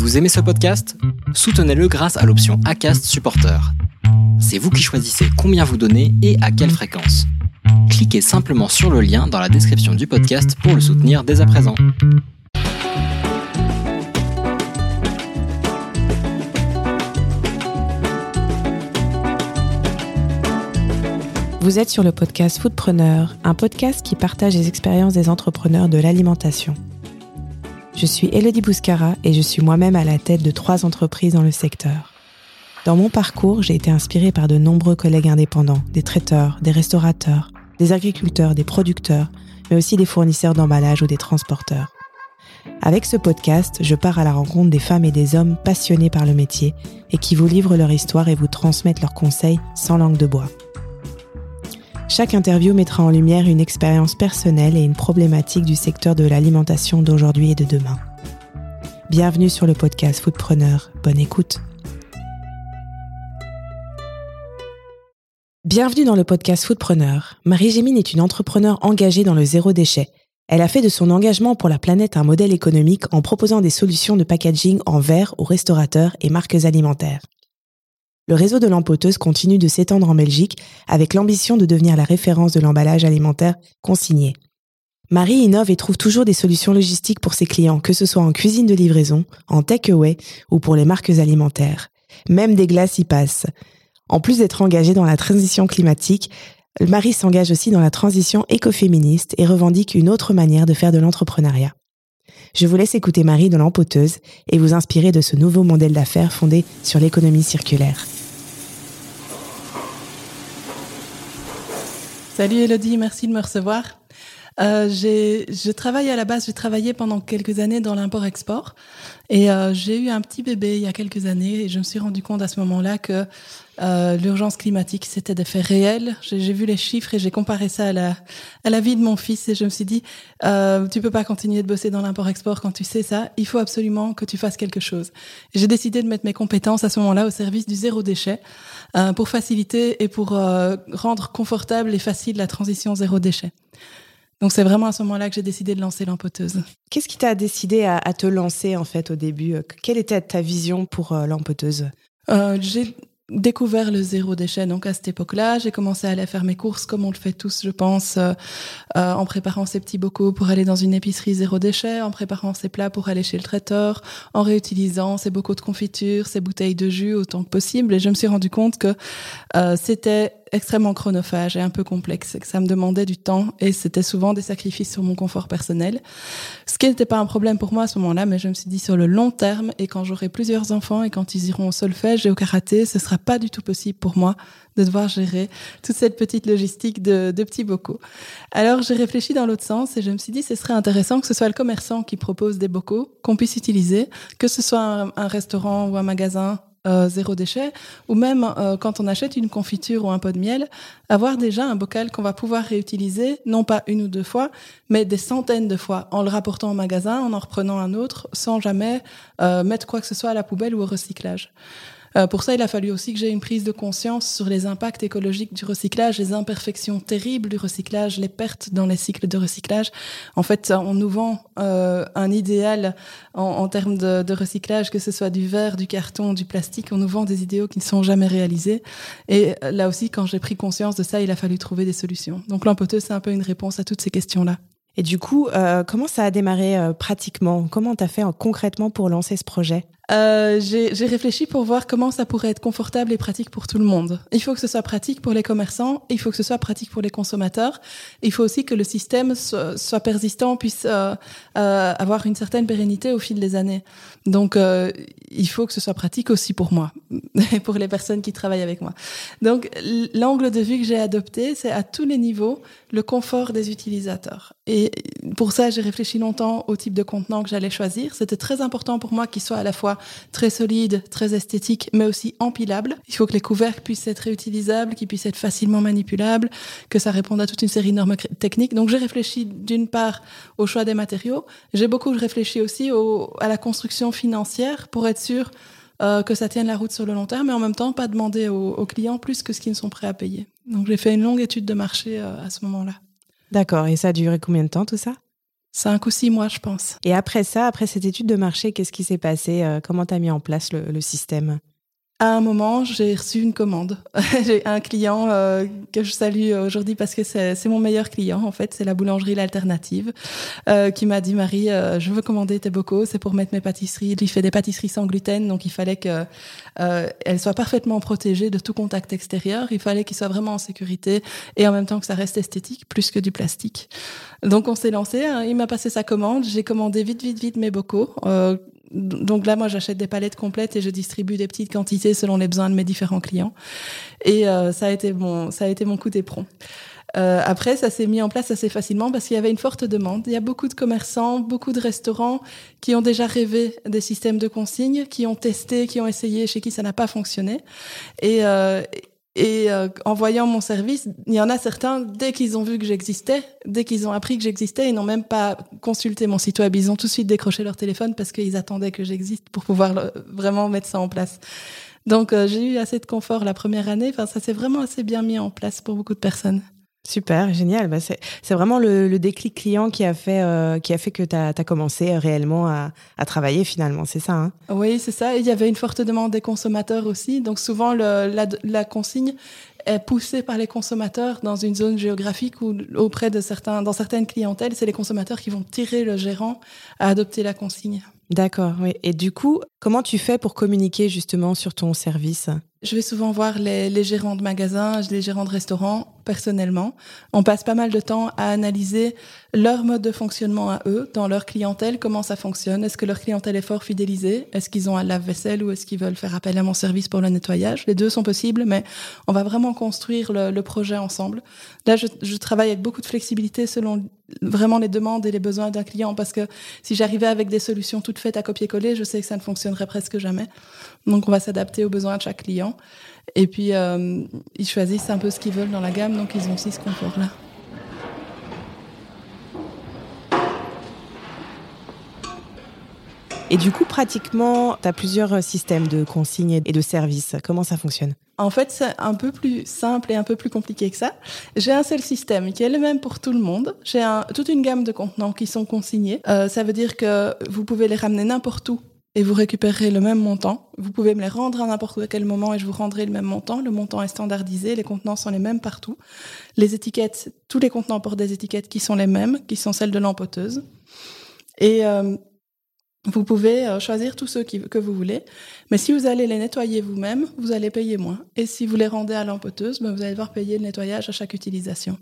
Vous aimez ce podcast? Soutenez-le grâce à l'option ACAST Supporter. C'est vous qui choisissez combien vous donnez et à quelle fréquence. Cliquez simplement sur le lien dans la description du podcast pour le soutenir dès à présent. Vous êtes sur le podcast Foodpreneur, un podcast qui partage les expériences des entrepreneurs de l'alimentation. Je suis Elodie Bouscara et je suis moi-même à la tête de trois entreprises dans le secteur. Dans mon parcours, j'ai été inspirée par de nombreux collègues indépendants, des traiteurs, des restaurateurs, des agriculteurs, des producteurs, mais aussi des fournisseurs d'emballage ou des transporteurs. Avec ce podcast, je pars à la rencontre des femmes et des hommes passionnés par le métier et qui vous livrent leur histoire et vous transmettent leurs conseils sans langue de bois. Chaque interview mettra en lumière une expérience personnelle et une problématique du secteur de l'alimentation d'aujourd'hui et de demain. Bienvenue sur le podcast Foodpreneur. Bonne écoute. Bienvenue dans le podcast Foodpreneur. Marie Gémine est une entrepreneure engagée dans le zéro déchet. Elle a fait de son engagement pour la planète un modèle économique en proposant des solutions de packaging en verre aux restaurateurs et marques alimentaires le réseau de l'empoteuse continue de s'étendre en Belgique avec l'ambition de devenir la référence de l'emballage alimentaire consigné. Marie innove et trouve toujours des solutions logistiques pour ses clients, que ce soit en cuisine de livraison, en take-away ou pour les marques alimentaires. Même des glaces y passent. En plus d'être engagée dans la transition climatique, Marie s'engage aussi dans la transition écoféministe et revendique une autre manière de faire de l'entrepreneuriat. Je vous laisse écouter Marie de l'Empoteuse et vous inspirer de ce nouveau modèle d'affaires fondé sur l'économie circulaire. Salut Elodie, merci de me recevoir. Euh, je travaille à la base, j'ai travaillé pendant quelques années dans l'import-export et euh, j'ai eu un petit bébé il y a quelques années et je me suis rendu compte à ce moment-là que euh, l'urgence climatique, c'était des faits réels. J'ai vu les chiffres et j'ai comparé ça à la, à la vie de mon fils et je me suis dit, euh, tu peux pas continuer de bosser dans l'import-export quand tu sais ça. Il faut absolument que tu fasses quelque chose. J'ai décidé de mettre mes compétences à ce moment-là au service du zéro déchet euh, pour faciliter et pour euh, rendre confortable et facile la transition zéro déchet. Donc c'est vraiment à ce moment-là que j'ai décidé de lancer l'empoteuse. Qu'est-ce qui t'a décidé à, à, te lancer en fait au début? Quelle était ta vision pour euh, l'empoteuse? Euh, J'ai découvert le zéro déchet. Donc à cette époque-là, j'ai commencé à aller faire mes courses comme on le fait tous, je pense, euh, euh, en préparant ces petits bocaux pour aller dans une épicerie zéro déchet, en préparant ces plats pour aller chez le traiteur, en réutilisant ces bocaux de confiture, ces bouteilles de jus autant que possible. Et je me suis rendu compte que euh, c'était extrêmement chronophage et un peu complexe, ça me demandait du temps et c'était souvent des sacrifices sur mon confort personnel. Ce qui n'était pas un problème pour moi à ce moment-là, mais je me suis dit sur le long terme et quand j'aurai plusieurs enfants et quand ils iront au solfège et au karaté, ce sera pas du tout possible pour moi de devoir gérer toute cette petite logistique de, de petits bocaux. Alors j'ai réfléchi dans l'autre sens et je me suis dit ce serait intéressant que ce soit le commerçant qui propose des bocaux qu'on puisse utiliser, que ce soit un, un restaurant ou un magasin euh, zéro déchet, ou même euh, quand on achète une confiture ou un pot de miel, avoir déjà un bocal qu'on va pouvoir réutiliser, non pas une ou deux fois, mais des centaines de fois, en le rapportant au magasin, en en reprenant un autre, sans jamais euh, mettre quoi que ce soit à la poubelle ou au recyclage. Euh, pour ça, il a fallu aussi que j'ai une prise de conscience sur les impacts écologiques du recyclage, les imperfections terribles du recyclage, les pertes dans les cycles de recyclage. En fait, on nous vend euh, un idéal en, en termes de, de, recyclage, que ce soit du verre, du carton, du plastique. On nous vend des idéaux qui ne sont jamais réalisés. Et euh, là aussi, quand j'ai pris conscience de ça, il a fallu trouver des solutions. Donc l'empoteuse, c'est un peu une réponse à toutes ces questions-là. Et du coup, euh, comment ça a démarré euh, pratiquement? Comment tu as fait concrètement pour lancer ce projet? Euh, j'ai réfléchi pour voir comment ça pourrait être confortable et pratique pour tout le monde. Il faut que ce soit pratique pour les commerçants, il faut que ce soit pratique pour les consommateurs. Il faut aussi que le système soit, persistant, puisse euh, euh, avoir une certaine pérennité au fil des années. Donc, euh, il faut que ce soit pratique aussi pour moi et pour les personnes qui travaillent avec moi. Donc, l'angle de vue que j'ai adopté, c'est à tous les niveaux le confort des utilisateurs. Et pour ça, j'ai réfléchi longtemps au type de contenant que j'allais choisir. C'était très important pour moi qu'il soit à la fois très solide, très esthétique, mais aussi empilable. Il faut que les couvercles puissent être réutilisables, qu'ils puissent être facilement manipulables, que ça réponde à toute une série de normes techniques. Donc j'ai réfléchi d'une part au choix des matériaux, j'ai beaucoup réfléchi aussi au, à la construction financière pour être sûr euh, que ça tienne la route sur le long terme, mais en même temps pas demander aux, clients plus que ce qu'ils sont prêts à payer. Donc j'ai fait une longue étude de marché euh, à ce moment-là. D'accord, et ça a duré combien de temps tout ça? Cinq ou six mois, je pense. Et après ça, après cette étude de marché, qu'est-ce qui s'est passé? Comment tu as mis en place le système? À un moment, j'ai reçu une commande. j'ai un client euh, que je salue aujourd'hui parce que c'est mon meilleur client, en fait. C'est la boulangerie L'Alternative euh, qui m'a dit, Marie, euh, je veux commander tes bocaux, c'est pour mettre mes pâtisseries. Il fait des pâtisseries sans gluten, donc il fallait qu'elles soient parfaitement protégées de tout contact extérieur. Il fallait qu'ils soient vraiment en sécurité et en même temps que ça reste esthétique, plus que du plastique. Donc on s'est lancé, hein. il m'a passé sa commande, j'ai commandé vite, vite, vite mes bocaux donc là, moi, j'achète des palettes complètes et je distribue des petites quantités selon les besoins de mes différents clients. Et euh, ça a été mon, ça a été mon coup d'éperon. Euh, après, ça s'est mis en place assez facilement parce qu'il y avait une forte demande. Il y a beaucoup de commerçants, beaucoup de restaurants qui ont déjà rêvé des systèmes de consignes, qui ont testé, qui ont essayé, chez qui ça n'a pas fonctionné. Et, euh, et euh, en voyant mon service, il y en a certains, dès qu'ils ont vu que j'existais, dès qu'ils ont appris que j'existais, ils n'ont même pas consulté mon site web. Ils ont tout de suite décroché leur téléphone parce qu'ils attendaient que j'existe pour pouvoir vraiment mettre ça en place. Donc euh, j'ai eu assez de confort la première année. Enfin, ça s'est vraiment assez bien mis en place pour beaucoup de personnes. Super, génial. Bah, c'est vraiment le, déclic client qui a fait, euh, qui a fait que tu as, commencé réellement à, travailler finalement, c'est ça hein? Oui, c'est ça. il y avait une forte demande des consommateurs aussi. Donc souvent, la, consigne est poussée par les consommateurs dans une zone géographique ou auprès de certains, dans certaines clientèles, c'est les consommateurs qui vont tirer le gérant à adopter la consigne. D'accord, oui. Et du coup, comment tu fais pour communiquer justement sur ton service? Je vais souvent voir les, les, gérants de magasins, les gérants de restaurants personnellement. On passe pas mal de temps à analyser leur mode de fonctionnement à eux, dans leur clientèle, comment ça fonctionne. Est-ce que leur clientèle est fort fidélisée? Est-ce qu'ils ont un lave-vaisselle ou est-ce qu'ils veulent faire appel à mon service pour le nettoyage? Les deux sont possibles, mais on va vraiment construire le, le projet ensemble. Là, je, je, travaille avec beaucoup de flexibilité selon vraiment les demandes et les besoins d'un client parce que si j'arrivais avec des solutions toutes faites à copier-coller, je sais que ça ne fonctionnerait presque jamais. Donc on va s'adapter aux besoins de chaque client. Et puis euh, ils choisissent un peu ce qu'ils veulent dans la gamme, donc ils ont aussi ce confort-là. Et du coup, pratiquement, tu as plusieurs systèmes de consignes et de services. Comment ça fonctionne? En fait, c'est un peu plus simple et un peu plus compliqué que ça. J'ai un seul système qui est le même pour tout le monde. J'ai toute une gamme de contenants qui sont consignés. Euh, ça veut dire que vous pouvez les ramener n'importe où et vous récupérerez le même montant. Vous pouvez me les rendre à n'importe quel moment et je vous rendrai le même montant. Le montant est standardisé, les contenants sont les mêmes partout. Les étiquettes, tous les contenants portent des étiquettes qui sont les mêmes, qui sont celles de l'empoteuse. Et euh, vous pouvez euh, choisir tous ceux que vous voulez, mais si vous allez les nettoyer vous-même, vous allez payer moins. Et si vous les rendez à l'empoteuse, ben vous allez devoir payer le nettoyage à chaque utilisation.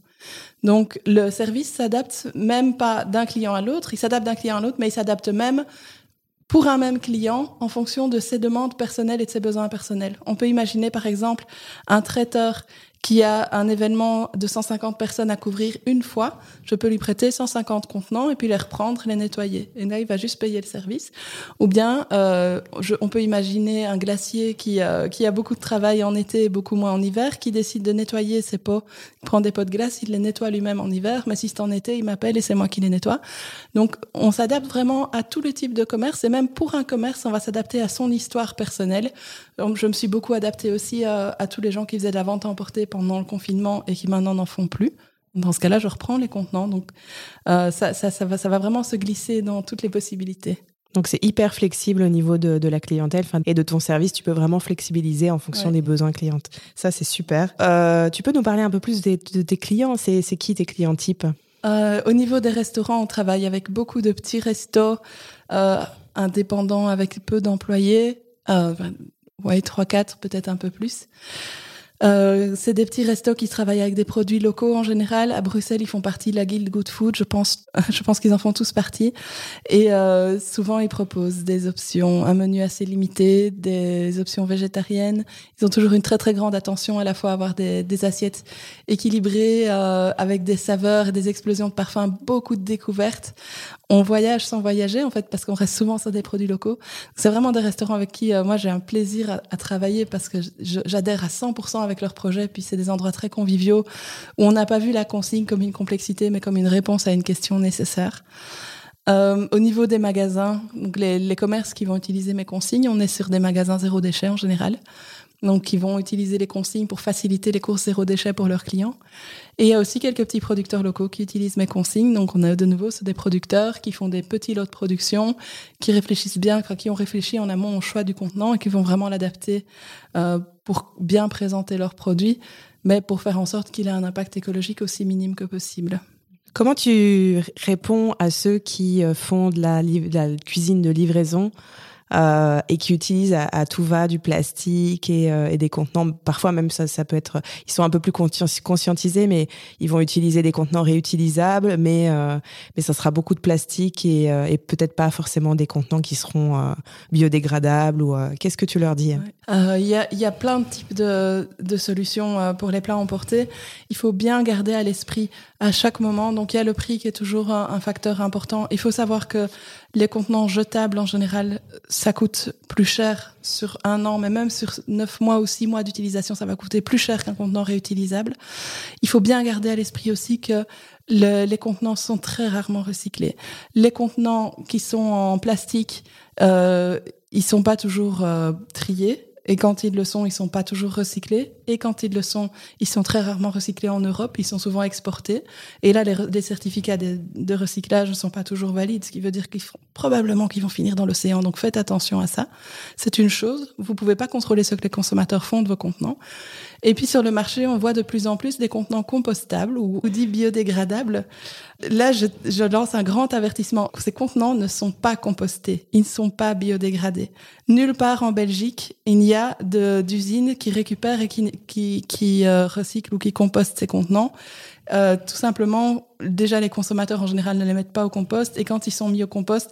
Donc le service s'adapte même pas d'un client à l'autre, il s'adapte d'un client à l'autre, mais il s'adapte même pour un même client en fonction de ses demandes personnelles et de ses besoins personnels. On peut imaginer par exemple un traiteur qui a un événement de 150 personnes à couvrir une fois, je peux lui prêter 150 contenants et puis les reprendre, les nettoyer. Et là, il va juste payer le service. Ou bien, euh, on peut imaginer un glacier qui, euh, qui a beaucoup de travail en été et beaucoup moins en hiver, qui décide de nettoyer ses pots, il prend des pots de glace, il les nettoie lui-même en hiver, mais si c'est en été, il m'appelle et c'est moi qui les nettoie. Donc, on s'adapte vraiment à tous les types de commerce et même pour un commerce, on va s'adapter à son histoire personnelle. je me suis beaucoup adaptée aussi à, à tous les gens qui faisaient de la vente à emporter pendant le confinement et qui maintenant n'en font plus. Dans ce cas-là, je reprends les contenants. Donc, euh, ça, ça, ça, va, ça va vraiment se glisser dans toutes les possibilités. Donc, c'est hyper flexible au niveau de, de la clientèle et de ton service. Tu peux vraiment flexibiliser en fonction des besoins clients. Ça, c'est super. Euh, tu peux nous parler un peu plus des, de tes clients C'est qui tes clients types? Euh, Au niveau des restaurants, on travaille avec beaucoup de petits restos indépendants avec peu d'employés. ouais, 3-4, peut-être un peu plus. Euh, c'est des petits restos qui travaillent avec des produits locaux en général. À Bruxelles, ils font partie de la guilde Good Food. Je pense, je pense qu'ils en font tous partie. Et euh, souvent, ils proposent des options, un menu assez limité, des options végétariennes. Ils ont toujours une très très grande attention à la fois à avoir des, des assiettes équilibrées euh, avec des saveurs des explosions de parfums, beaucoup de découvertes on voyage sans voyager en fait parce qu'on reste souvent sur des produits locaux. C'est vraiment des restaurants avec qui euh, moi j'ai un plaisir à, travailler parce que j'adhère à 100% avec leurs projets. Puis c'est des endroits très conviviaux où on n'a pas vu la consigne comme une complexité mais comme une réponse à une question nécessaire. Euh, au niveau des magasins, donc les, les commerces qui vont utiliser mes consignes, on est sur des magasins zéro déchet en général. Donc qui vont utiliser les consignes pour faciliter les courses zéro déchet pour leurs clients. Et il y a aussi quelques petits producteurs locaux qui utilisent mes consignes. Donc on a de nouveau des producteurs qui font des petits lots de production, qui réfléchissent bien, qui ont réfléchi en amont au choix du contenant et qui vont vraiment l'adapter euh, pour bien présenter leurs produits, mais pour faire en sorte qu'il ait un impact écologique aussi minime que possible. Comment tu réponds à ceux qui euh, font de la cuisine de livraison euh, et qui utilisent à, tout va du plastique et, euh, et, des contenants. Parfois même ça, ça peut être, ils sont un peu plus conscientisés, mais ils vont utiliser des contenants réutilisables, mais euh, mais ça sera beaucoup de plastique et, euh, et peut-être pas forcément des contenants qui seront euh, biodégradables. Ou qu'est-ce que tu leur dis? Il y a, y, a, plein de types de, de solutions pour les plats emportés. Il faut bien garder à l'esprit à chaque moment. Donc il y a le prix qui est toujours un, facteur important. Il faut savoir que les contenants jetables, en général, ça coûte plus cher sur un an, mais même sur neuf mois ou six mois d'utilisation, ça va coûter plus cher qu'un contenant réutilisable. Il faut bien garder à l'esprit aussi que les contenants sont très rarement recyclés. Les contenants qui sont en plastique, euh, ils sont pas toujours euh, triés. Et quand ils le sont, ils sont pas toujours recyclés. Et quand ils le sont, ils sont très rarement recyclés en Europe. Ils sont souvent exportés. Et là, les, certificats de, recyclage ne sont pas toujours valides, ce qui veut dire qu'ils probablement qu'ils vont finir dans l'océan. Donc faites attention à ça. C'est une chose. Vous pouvez pas contrôler ce que les consommateurs font de vos contenants. Et puis sur le marché, on voit de plus en plus des contenants compostables ou, ou dits biodégradables. Là, je, je, lance un grand avertissement. Ces contenants ne sont pas compostés. Ils ne sont pas biodégradés. Nulle part en Belgique, il y a d'usines qui récupèrent et qui, qui, euh, recyclent ou qui compostent ces contenants. Euh, tout simplement, déjà les consommateurs en général ne les mettent pas au compost et quand ils sont mis au compost,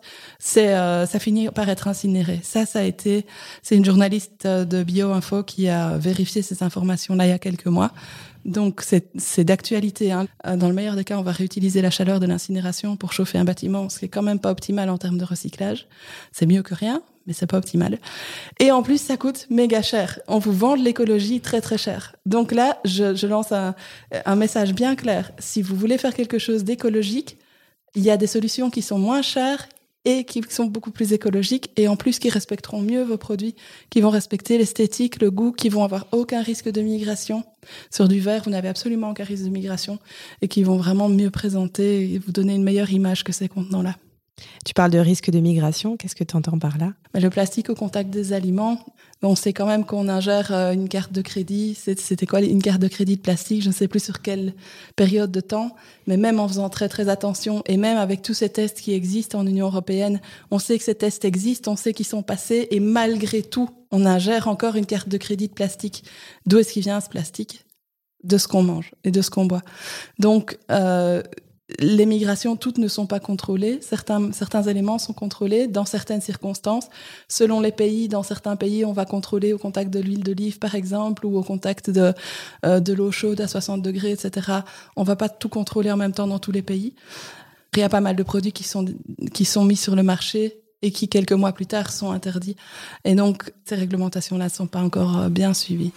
euh, ça finit par être incinéré. Ça, ça a été, c'est une journaliste de BioInfo qui a vérifié ces informations-là il y a quelques mois. Donc c'est d'actualité. Hein. Dans le meilleur des cas, on va réutiliser la chaleur de l'incinération pour chauffer un bâtiment, ce qui est quand même pas optimal en termes de recyclage. C'est mieux que rien, mais c'est pas optimal. Et en plus, ça coûte méga cher. On vous vend l'écologie très très cher. Donc là, je, je lance un, un message bien clair. Si vous voulez faire quelque chose d'écologique, il y a des solutions qui sont moins chères et qui sont beaucoup plus écologiques et en plus qui respecteront mieux vos produits, qui vont respecter l'esthétique, le goût, qui vont avoir aucun risque de migration. Sur du verre, vous n'avez absolument aucun risque de migration et qui vont vraiment mieux présenter et vous donner une meilleure image que ces contenants-là. Tu parles de risque de migration, qu'est-ce que tu entends par là? Le plastique au contact des aliments, on sait quand même qu'on ingère euh, une carte de crédit. C'était quoi une carte de crédit de plastique? Je ne sais plus sur quelle période de temps, mais même en faisant très très attention et même avec tous ces tests qui existent en Union européenne, on sait que ces tests existent, on sait qu'ils sont passés et malgré tout, on ingère encore une carte de crédit de plastique. D'où est-ce qu'il vient ce plastique? De ce qu'on mange et de ce qu'on boit. Donc euh, les migrations, toutes ne sont pas contrôlées. Certains, certains éléments sont contrôlés dans certaines circonstances. Selon les pays, dans certains pays, on va contrôler au contact de l'huile d'olive, par exemple, ou au contact de, euh, de l'eau chaude à 60 degrés, etc. On va pas tout contrôler en même temps dans tous les pays. Il y a pas mal de produits qui sont, qui sont mis sur le marché et qui, quelques mois plus tard, sont interdits. Et donc, ces réglementations-là ne sont pas encore euh, bien suivies.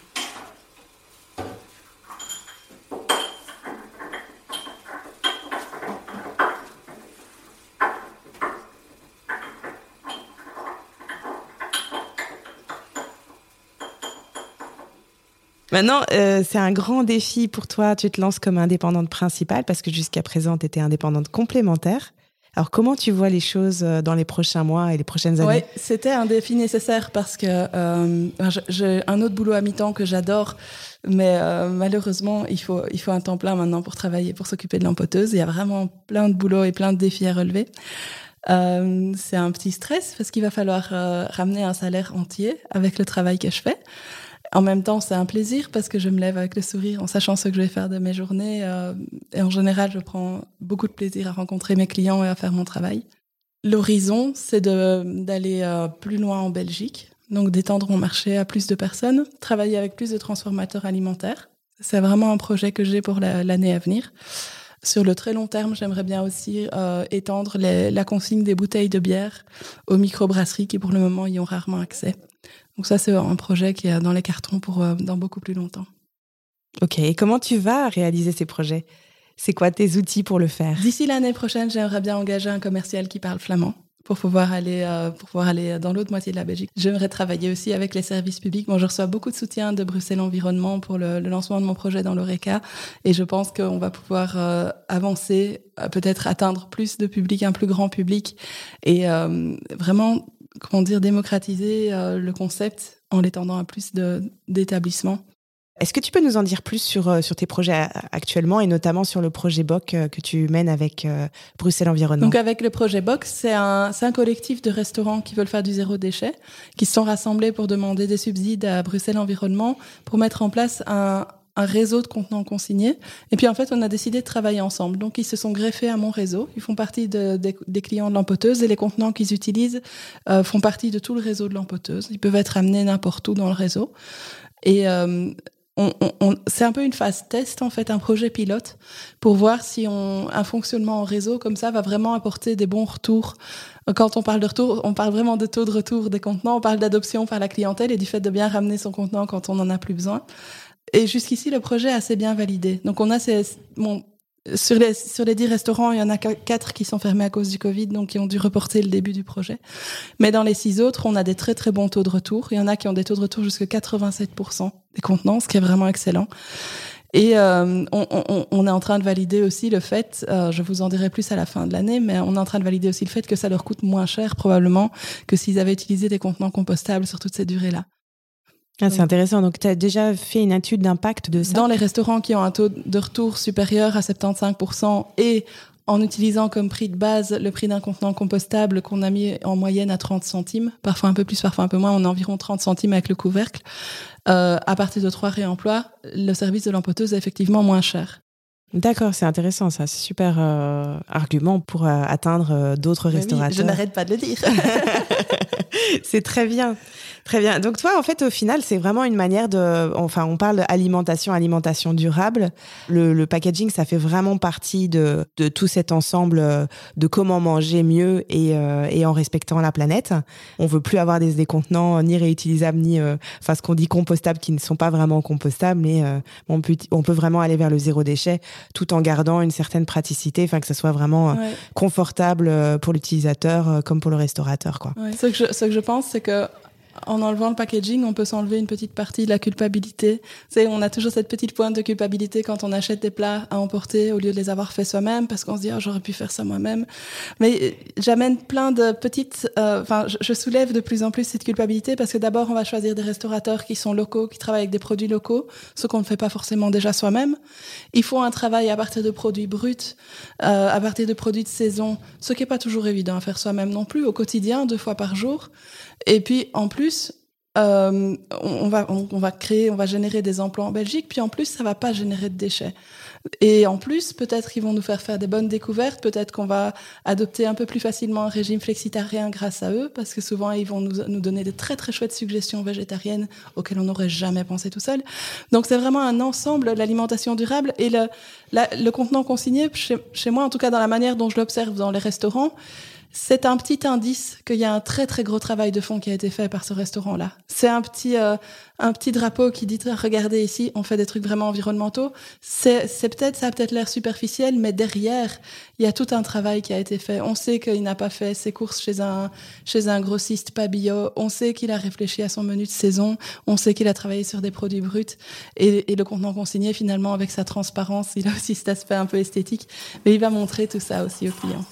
Maintenant, euh, c'est un grand défi pour toi. Tu te lances comme indépendante principale parce que jusqu'à présent, tu étais indépendante complémentaire. Alors, comment tu vois les choses euh, dans les prochains mois et les prochaines années? Oui, c'était un défi nécessaire parce que euh, j'ai un autre boulot à mi-temps que j'adore, mais euh, malheureusement, il faut, il faut un temps plein maintenant pour travailler, pour s'occuper de l'empoteuse. Il y a vraiment plein de boulot et plein de défis à relever. Euh, c'est un petit stress parce qu'il va falloir euh, ramener un salaire entier avec le travail que je fais. En même temps, c'est un plaisir parce que je me lève avec le sourire en sachant ce que je vais faire de mes journées. Euh, et en général, je prends beaucoup de plaisir à rencontrer mes clients et à faire mon travail. L'horizon, c'est d'aller euh, plus loin en Belgique, donc d'étendre mon marché à plus de personnes, travailler avec plus de transformateurs alimentaires. C'est vraiment un projet que j'ai pour l'année à venir. Sur le très long terme, j'aimerais bien aussi euh, étendre les, la consigne des bouteilles de bière aux microbrasseries qui, pour le moment, y ont rarement accès. Donc ça, c'est un projet qui est dans les cartons pour euh, dans beaucoup plus longtemps. Ok, et comment tu vas réaliser ces projets? C'est quoi tes outils pour le faire? D'ici l'année prochaine, j'aimerais bien engager un commercial qui parle flamand. pour pouvoir aller euh, pour pouvoir aller dans l'autre moitié de la Belgique. J'aimerais travailler aussi avec les services publics. Moi, je reçois beaucoup de soutien de Bruxelles Environnement pour le, lancement de mon projet dans l'ORECA et je pense qu'on va pouvoir euh, avancer, peut-être atteindre plus de public, un plus grand public et vraiment comment dire démocratiser le concept en l'étendant à plus d'établissements. Est-ce que tu peux nous en dire plus sur, euh, sur tes projets actuellement et notamment sur le projet BOC euh, que tu mènes avec euh, Bruxelles Environnement? Donc avec le projet BOC, c'est un, un collectif de restaurants qui veulent faire du zéro déchet, qui se sont rassemblés pour demander des subsides à Bruxelles Environnement pour mettre en place un, un réseau de contenants consignés. Et puis en fait, on a décidé de travailler ensemble. Donc ils se sont greffés à mon réseau. Ils font partie de, des clients de l'empoteuse et les contenants qu'ils utilisent font partie de tout le réseau de l'empoteuse. Ils peuvent être amenés n'importe où dans le réseau. Et on, c'est un peu une phase test en fait, un projet pilote pour voir si un fonctionnement en réseau comme ça va vraiment apporter des bons retours. Quand on parle de retour, on parle vraiment de taux de retour des contenants, on parle d'adoption par la clientèle et du fait de bien ramener son contenant quand on n'en a plus besoin. Et jusqu'ici, le projet est assez bien validé. Donc on a ces, bon, sur les, sur les 10 restaurants, il y en a quatre qui sont fermés à cause du Covid, donc qui ont dû reporter le début du projet. Mais dans les six autres, on a des très très bons taux de retour. Il y en a qui ont des taux de retour jusqu'à 87% des contenants, ce qui est vraiment excellent. Et euh, on, on, on, est en train de valider aussi le fait, euh, je vous en dirai plus à la fin de l'année, mais on est en train de valider aussi le fait que ça leur coûte moins cher probablement que s'ils avaient utilisé des contenants compostables sur toute cette durée-là. Ah, c'est intéressant. Donc, tu as déjà fait une étude d'impact de ça? Dans les restaurants qui ont un taux de retour supérieur à 75% et en utilisant comme prix de base le prix d'un contenant compostable qu'on a mis en moyenne à 30 centimes, parfois un peu plus, parfois un peu moins, on a environ 30 centimes avec le couvercle. Euh, à partir de trois réemplois, le service de l'empoteuse est effectivement moins cher. D'accord, c'est intéressant ça, c'est super euh, argument pour euh, atteindre d'autres restaurateurs. je n'arrête pas de le dire. c'est très bien. Très bien. Donc toi, en fait, au final, c'est vraiment une manière de, enfin, on parle d'alimentation, alimentation durable. Le, packaging, ça fait vraiment partie de, de tout cet ensemble de comment manger mieux et, et en respectant la planète. On veut plus avoir des, des contenants ni réutilisables ni, enfin, ce qu'on dit compostables qui ne sont pas vraiment compostables, mais on peut, on peut vraiment aller vers le zéro déchet tout en gardant une certaine praticité, enfin que ce soit vraiment confortable pour l'utilisateur comme pour le restaurateur, quoi. Ce que je, ce que je pense, c'est que en enlevant le packaging, on peut s'enlever une petite partie de la culpabilité. C'est, on a toujours cette petite pointe de culpabilité quand on achète des plats à emporter au lieu de les avoir fait soi-même, parce qu'on se dit oh, j'aurais pu faire ça moi-même. Mais euh, j'amène plein de petites, euh, enfin, je, soulève de plus en plus cette culpabilité parce que d'abord on va choisir des restaurateurs qui sont locaux, qui travaillent avec des produits locaux, ce qu'on ne fait pas forcément déjà soi-même. Il faut un travail à partir de produits bruts, euh, à partir de produits de saison, ce qui est pas toujours évident à faire soi-même non plus au quotidien, deux fois par jour. Et puis en plus, euh, on, va, on, va créer, on va générer des emplois en Belgique, puis en plus, ça va pas générer de déchets. Et en plus, peut-être qu'ils vont nous faire faire des bonnes découvertes, peut-être qu'on va adopter un peu plus facilement un régime flexitarien grâce à eux, parce que souvent, ils vont nous, nous donner des très très chouettes suggestions végétariennes auxquelles on n'aurait jamais pensé tout seul. Donc c'est vraiment un ensemble, l'alimentation durable et le, le contenant consigné, chez, chez moi, en tout cas dans la manière dont je l'observe dans les restaurants, c'est un petit indice qu'il y a un très très gros travail de fond qui a été fait par ce restaurant-là. C'est un petit euh, un petit drapeau qui dit regardez ici, on fait des trucs vraiment environnementaux. C'est c'est peut-être ça a peut-être l'air superficiel, mais derrière il y a tout un travail qui a été fait. On sait qu'il n'a pas fait ses courses chez un chez un grossiste pas. On sait qu'il a réfléchi à son menu de saison. On sait qu'il a travaillé sur des produits bruts et, et le contenant consigné finalement avec sa transparence, il a aussi cet aspect un peu esthétique, mais il va montrer tout ça aussi aux clients.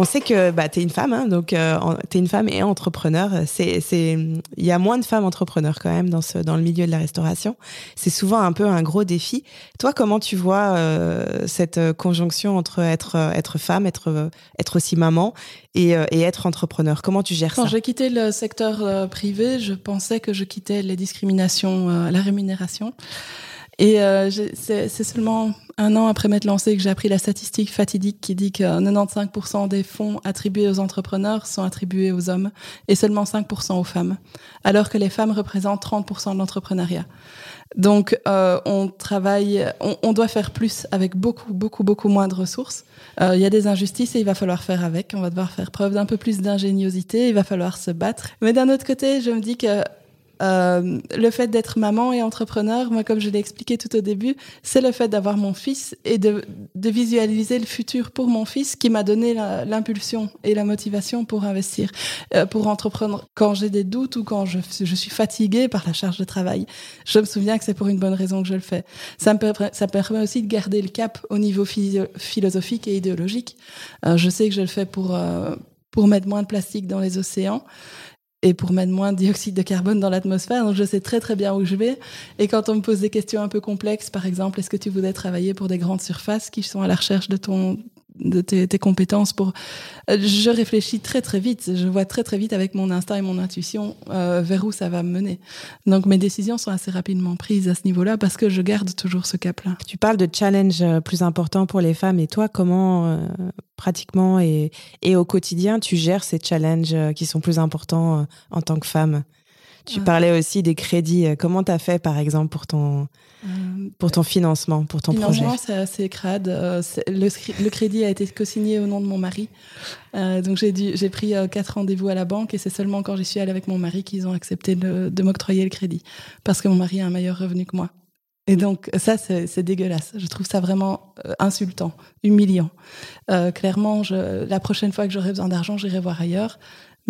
On sait que bah, tu es une femme, hein, donc euh, tu es une femme et entrepreneur. C'est, c'est, il y a moins de femmes entrepreneurs quand même dans ce, dans le milieu de la restauration. C'est souvent un peu un gros défi. Toi, comment tu vois euh, cette conjonction entre être, être femme, être, être aussi maman et, euh, et être entrepreneur? Comment tu gères ça? Quand j'ai quitté le secteur privé, je pensais que je quittais les discriminations, la rémunération. Et euh, c'est seulement un an après m'être lancé que j'ai appris la statistique fatidique qui dit que 95% des fonds attribués aux entrepreneurs sont attribués aux hommes et seulement 5% aux femmes, alors que les femmes représentent 30% de l'entrepreneuriat. Donc, euh, on travaille, on, on, doit faire plus avec beaucoup, beaucoup, beaucoup moins de ressources. Euh, il y a des injustices et il va falloir faire avec. On va devoir faire preuve d'un peu plus d'ingéniosité. Il va falloir se battre. Mais d'un autre côté, je me dis que euh, le fait d'être maman et entrepreneur, moi, comme je l'ai expliqué tout au début, c'est le fait d'avoir mon fils et de, de, visualiser le futur pour mon fils qui m'a donné l'impulsion et la motivation pour investir, euh, pour entreprendre quand j'ai des doutes ou quand je, suis fatiguée par la charge de travail. Je me souviens que c'est pour une bonne raison que je le fais. Ça me permet, aussi de garder le cap au niveau philosophique et idéologique. Euh, je sais que je le fais pour, pour mettre moins de plastique dans les océans et pour mettre moins de dioxyde de carbone dans l'atmosphère. Donc je sais très très bien où je vais. Et quand on me pose des questions un peu complexes, par exemple, est-ce que tu voudrais travailler pour des grandes surfaces qui sont à la recherche de ton de tes, compétences pour euh, je réfléchis très très vite. Je vois très très vite avec mon instinct et mon intuition euh, vers où ça va me mener. Donc mes décisions sont assez rapidement prises à ce niveau-là parce que je garde toujours ce cap-là. Tu parles de challenge euh, plus important pour les femmes. Et toi comment pratiquement et, et au quotidien tu gères ces challenges qui sont plus importants en tant que femme? Tu parlais aussi des crédits. Comment tu as fait, par exemple, pour ton, pour ton financement, pour ton financement, projet c'est assez crade. Le, le, crédit a été co-signé au nom de mon mari. Euh, donc j'ai pris quatre rendez-vous à la banque et c'est seulement quand j'y suis allée avec mon mari qu'ils ont accepté de, de m'octroyer le crédit. Parce que mon mari a un meilleur revenu que moi. Et donc ça, c'est dégueulasse. Je trouve ça vraiment euh, insultant, humiliant. Euh, clairement, je, la prochaine fois que j'aurai besoin d'argent, j'irai voir ailleurs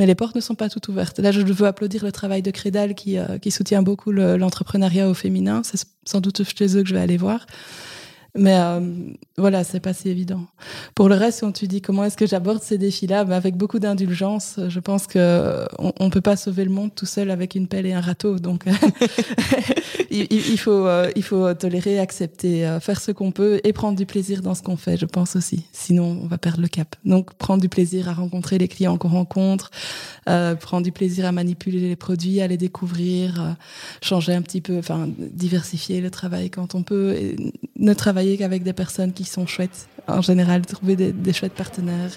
mais les portes ne sont pas toutes ouvertes. Là, je veux applaudir le travail de Crédal qui, euh, qui soutient beaucoup l'entrepreneuriat au féminin. C'est sans doute chez eux que je vais aller voir. Mais euh, voilà, c'est pas si évident. Pour le reste, quand tu dis comment est-ce que j'aborde ces défis-là, bah, avec beaucoup d'indulgence, je pense que on, on, peut pas sauver le monde tout seul avec une pelle et un râteau. Donc, il, il, faut, euh, il faut tolérer, accepter, euh, faire ce qu'on peut et prendre du plaisir dans ce qu'on fait. Je pense aussi. Sinon, on va perdre le cap. Donc, prendre du plaisir à rencontrer les clients qu'on rencontre, euh, prendre du plaisir à manipuler les produits, à les découvrir, euh, changer un petit peu, enfin, diversifier le travail quand on peut, et ne travailler qu'avec des personnes qui sont chouettes. En général, trouver des, des chouettes partenaires.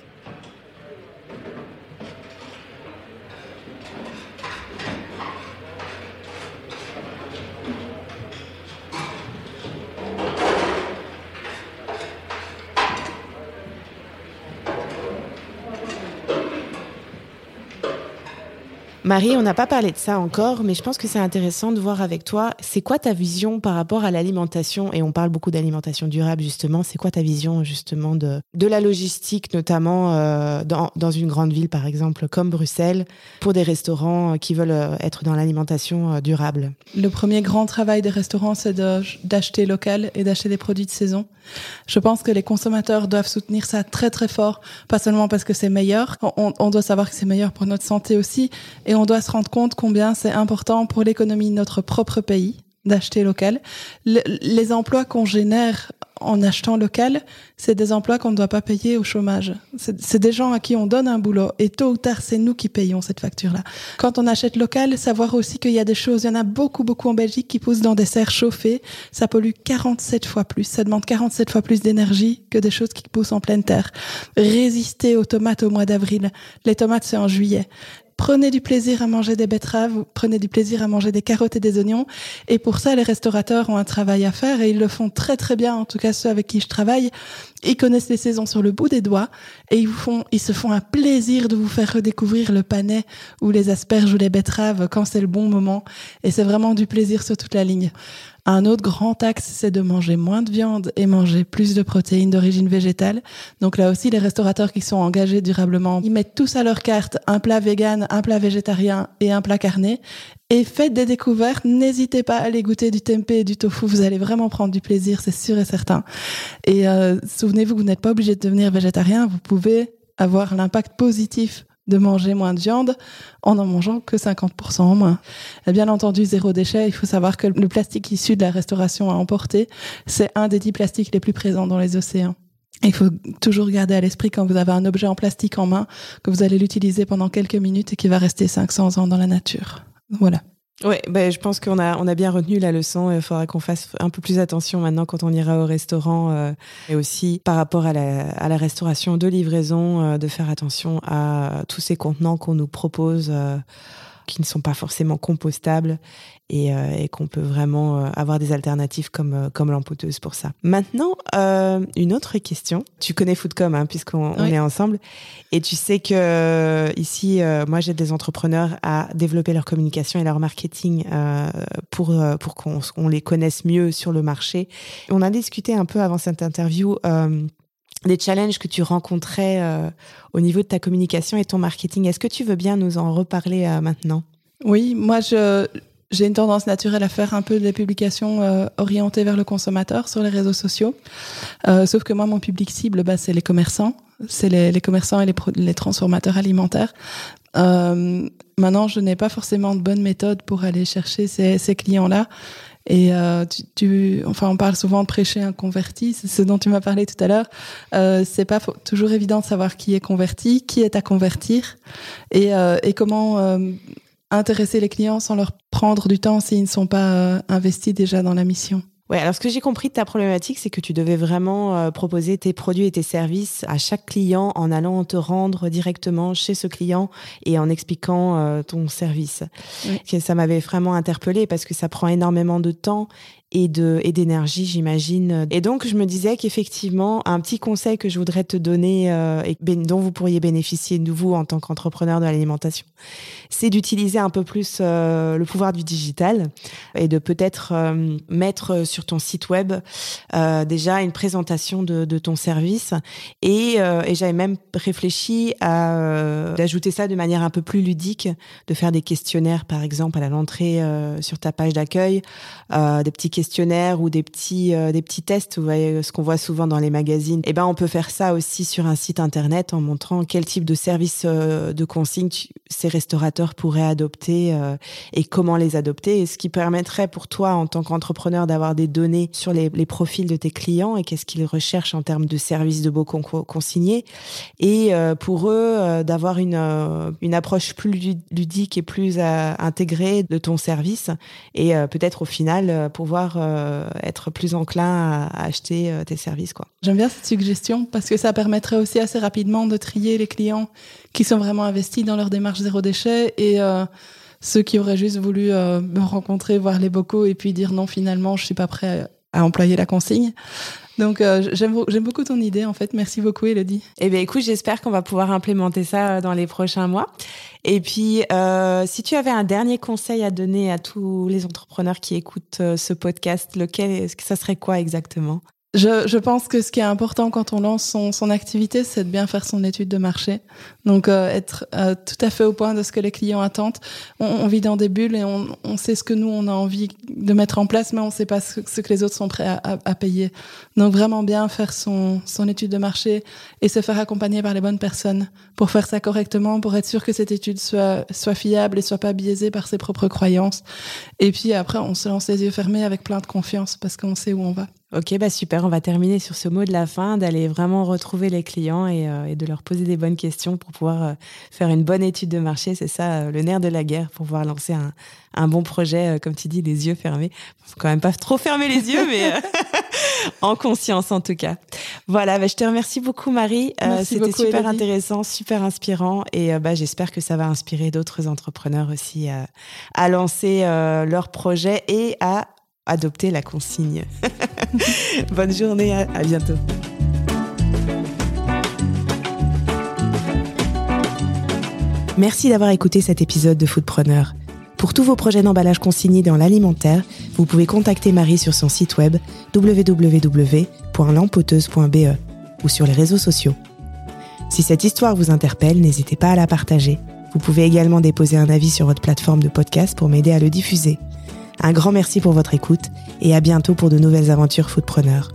Marie, on n'a pas parlé de ça encore, mais je pense que c'est intéressant de voir avec toi, c'est quoi ta vision par rapport à l'alimentation? Et on parle beaucoup d'alimentation durable, justement. C'est quoi ta vision, justement, de, de la logistique, notamment euh, dans, dans une grande ville, par exemple, comme Bruxelles, pour des restaurants qui veulent euh, être dans l'alimentation euh, durable? Le premier grand travail des restaurants, c'est d'acheter local et d'acheter des produits de saison. Je pense que les consommateurs doivent soutenir ça très, très fort, pas seulement parce que c'est meilleur. On, doit savoir que c'est meilleur pour notre santé aussi. Et on doit se rendre compte combien c'est important pour l'économie de notre propre pays d'acheter local. Le, les emplois qu'on génère en achetant local, c'est des emplois qu'on ne doit pas payer au chômage. C'est des gens à qui on donne un boulot et tôt ou tard, c'est nous qui payons cette facture-là. Quand on achète local, savoir aussi qu'il y a des choses, il y en a beaucoup, beaucoup en Belgique qui poussent dans des serres chauffées. Ça pollue 47 fois plus. Ça demande 47 fois plus d'énergie que des choses qui poussent en pleine terre. Résister aux tomates au mois d'avril. Les tomates, c'est en juillet prenez du plaisir à manger des betteraves, prenez du plaisir à manger des carottes et des oignons. Et pour ça, les restaurateurs ont un travail à faire et ils le font très très bien. En tout cas, ceux avec qui je travaille, ils connaissent les saisons sur le bout des doigts et ils se font un plaisir de vous faire redécouvrir le panais ou les asperges ou les betteraves quand c'est le bon moment. Et c'est vraiment du plaisir sur toute la ligne. Un autre grand axe, c'est de manger moins de viande et manger plus de protéines d'origine végétale. Donc là aussi, les restaurateurs qui sont engagés durablement, ils mettent tous à leur carte un plat vegan, un plat végétarien et un plat carné. Et faites des découvertes. N'hésitez pas à aller goûter du tempeh et du tofu. Vous allez vraiment prendre du plaisir, c'est sûr et certain. Et euh, souvenez-vous que vous n'êtes pas obligé de devenir végétarien. Vous pouvez avoir l'impact positif de manger moins de viande en en mangeant que 50% en moins. Et bien entendu, zéro déchet, il faut savoir que le plastique issu de la restauration à emporter, c'est un des dix plastiques les plus présents dans les océans. Il faut toujours garder à l'esprit quand vous avez un objet en plastique en main que vous allez l'utiliser pendant quelques minutes et qui va rester 500 ans dans la nature. Voilà. Ouais, ben, je pense qu'on a, on a bien retenu la leçon. Il faudra qu'on fasse un peu plus attention maintenant quand on ira au restaurant euh, et aussi par rapport à la, restauration de livraison, euh, de faire attention à tous ces contenants qu'on nous propose euh, qui ne sont pas forcément compostables et, euh, et qu'on peut vraiment euh, avoir des alternatives comme, euh, comme l'empoteuse pour ça. Maintenant, euh, une autre question. Tu connais Foodcom, hein, puisqu'on on Oui. est ensemble. Et tu sais que euh, ici, euh, moi, j'aide des entrepreneurs à développer leur communication et leur marketing euh, pour, euh, pour qu'on on les connaisse mieux sur le marché. On a discuté un peu avant cette interview euh, des challenges que tu rencontrais euh, au niveau de ta communication et ton marketing. Est-ce que tu veux bien nous en reparler euh, maintenant? Oui, moi, je, j'ai une tendance naturelle à faire un peu des publications euh, orientées vers le consommateur sur les réseaux sociaux. Sauf que moi, mon public cible, bah, c'est les commerçants. C'est les, commerçants et les, les transformateurs alimentaires. Maintenant, je n'ai pas forcément de bonne méthode pour aller chercher ces, ces clients-là. Et euh, tu, tu- enfin, on parle souvent de prêcher un converti, c'est ce dont tu m'as parlé tout à l'heure. Euh, c'est pas toujours évident de savoir qui est converti, qui est à convertir, et, euh, et comment euh, intéresser les clients sans leur prendre du temps s'ils ne sont pas euh, investis déjà dans la mission. Ouais, alors ce que j'ai compris de ta problématique, c'est que tu devais vraiment euh, proposer tes produits et tes services à chaque client en allant te rendre directement chez ce client et en expliquant euh, ton service. Oui. Ça m'avait vraiment interpellée parce que ça prend énormément de temps et d'énergie, j'imagine. Et donc je me disais qu'effectivement, un petit conseil que je voudrais te donner euh, et ben- dont vous pourriez bénéficier de vous en tant qu'entrepreneur de l'alimentation, c'est d'utiliser un peu plus euh, le pouvoir du digital et de peut-être euh, mettre sur ton site web déjà une présentation de, ton service et, j'avais même réfléchi à d'ajouter ça de manière un peu plus ludique, de faire des questionnaires par exemple à l'entrée sur ta page d'accueil, des petits questionnaires ou des petits euh, des petits tests, vous ce qu'on voit souvent dans les magazines. Et ben on peut faire ça aussi sur un site internet en montrant quel type de service euh, de consigne ces restaurateurs pourraient adopter euh, et comment les adopter, et ce qui permettrait pour toi en tant qu'entrepreneur d'avoir des données sur les, les profils de tes clients et qu'est-ce qu'ils recherchent en termes de services de beaux con- consignés, et pour eux d'avoir une, une approche plus lu- ludique et plus intégrée de ton service, et peut-être au final euh, euh, être plus enclin à, acheter euh, tes services. J'aime bien cette suggestion parce que ça permettrait aussi assez rapidement de trier les clients qui sont vraiment investis dans leur démarche zéro déchet et euh, ceux qui auraient juste voulu me rencontrer, voir les bocaux et puis dire non finalement je suis pas prêt à employer la consigne. Donc euh, j'aime beaucoup ton idée en fait. Merci beaucoup Elodie. Eh bien, écoute, j'espère qu'on va pouvoir implémenter ça euh, dans les prochains mois. Et puis, euh, si tu avais un dernier conseil à donner à tous les entrepreneurs qui écoutent euh, ce podcast, lequel, ça serait quoi exactement? Je, je pense que ce qui est important quand on lance son, son activité, c'est de bien faire son étude de marché. Donc euh, être euh, tout à fait au point de ce que les clients attendent. On, on vit dans des bulles et on, on sait ce que nous, on a envie de mettre en place, mais on ne sait pas ce, ce que les autres sont prêts à, à- à payer. Donc vraiment bien faire son, son étude de marché et se faire accompagner par les bonnes personnes pour faire ça correctement, pour être sûr que cette étude soit, soit fiable et soit pas biaisée par ses propres croyances. Et puis après, on se lance les yeux fermés avec plein de confiance parce qu'on sait où on va. Ok, bah super. On va terminer sur ce mot de la fin, d'aller vraiment retrouver les clients et, euh, et de leur poser des bonnes questions pour pouvoir euh, faire une bonne étude de marché. C'est ça euh, le nerf de la guerre pour pouvoir lancer un, un bon projet, euh, comme tu dis, les yeux fermés. Faut quand même pas trop fermer les yeux, mais euh, en conscience en tout cas. Voilà, bah, je te remercie beaucoup Marie. Euh, C'était super intéressant, super inspirant et bah, j'espère que ça va inspirer d'autres entrepreneurs aussi à lancer euh, leur projet et à adopter la consigne. Bonne journée, à, bientôt. Merci d'avoir écouté cet épisode de Foodpreneur. Pour tous vos projets d'emballage consigné dans l'alimentaire, vous pouvez contacter Marie sur son site web www.lampoteuse.be ou sur les réseaux sociaux. Si cette histoire vous interpelle, n'hésitez pas à la partager. Vous pouvez également déposer un avis sur votre plateforme de podcast pour m'aider à le diffuser. Un grand merci pour votre écoute et à bientôt pour de nouvelles aventures Foodpreneur.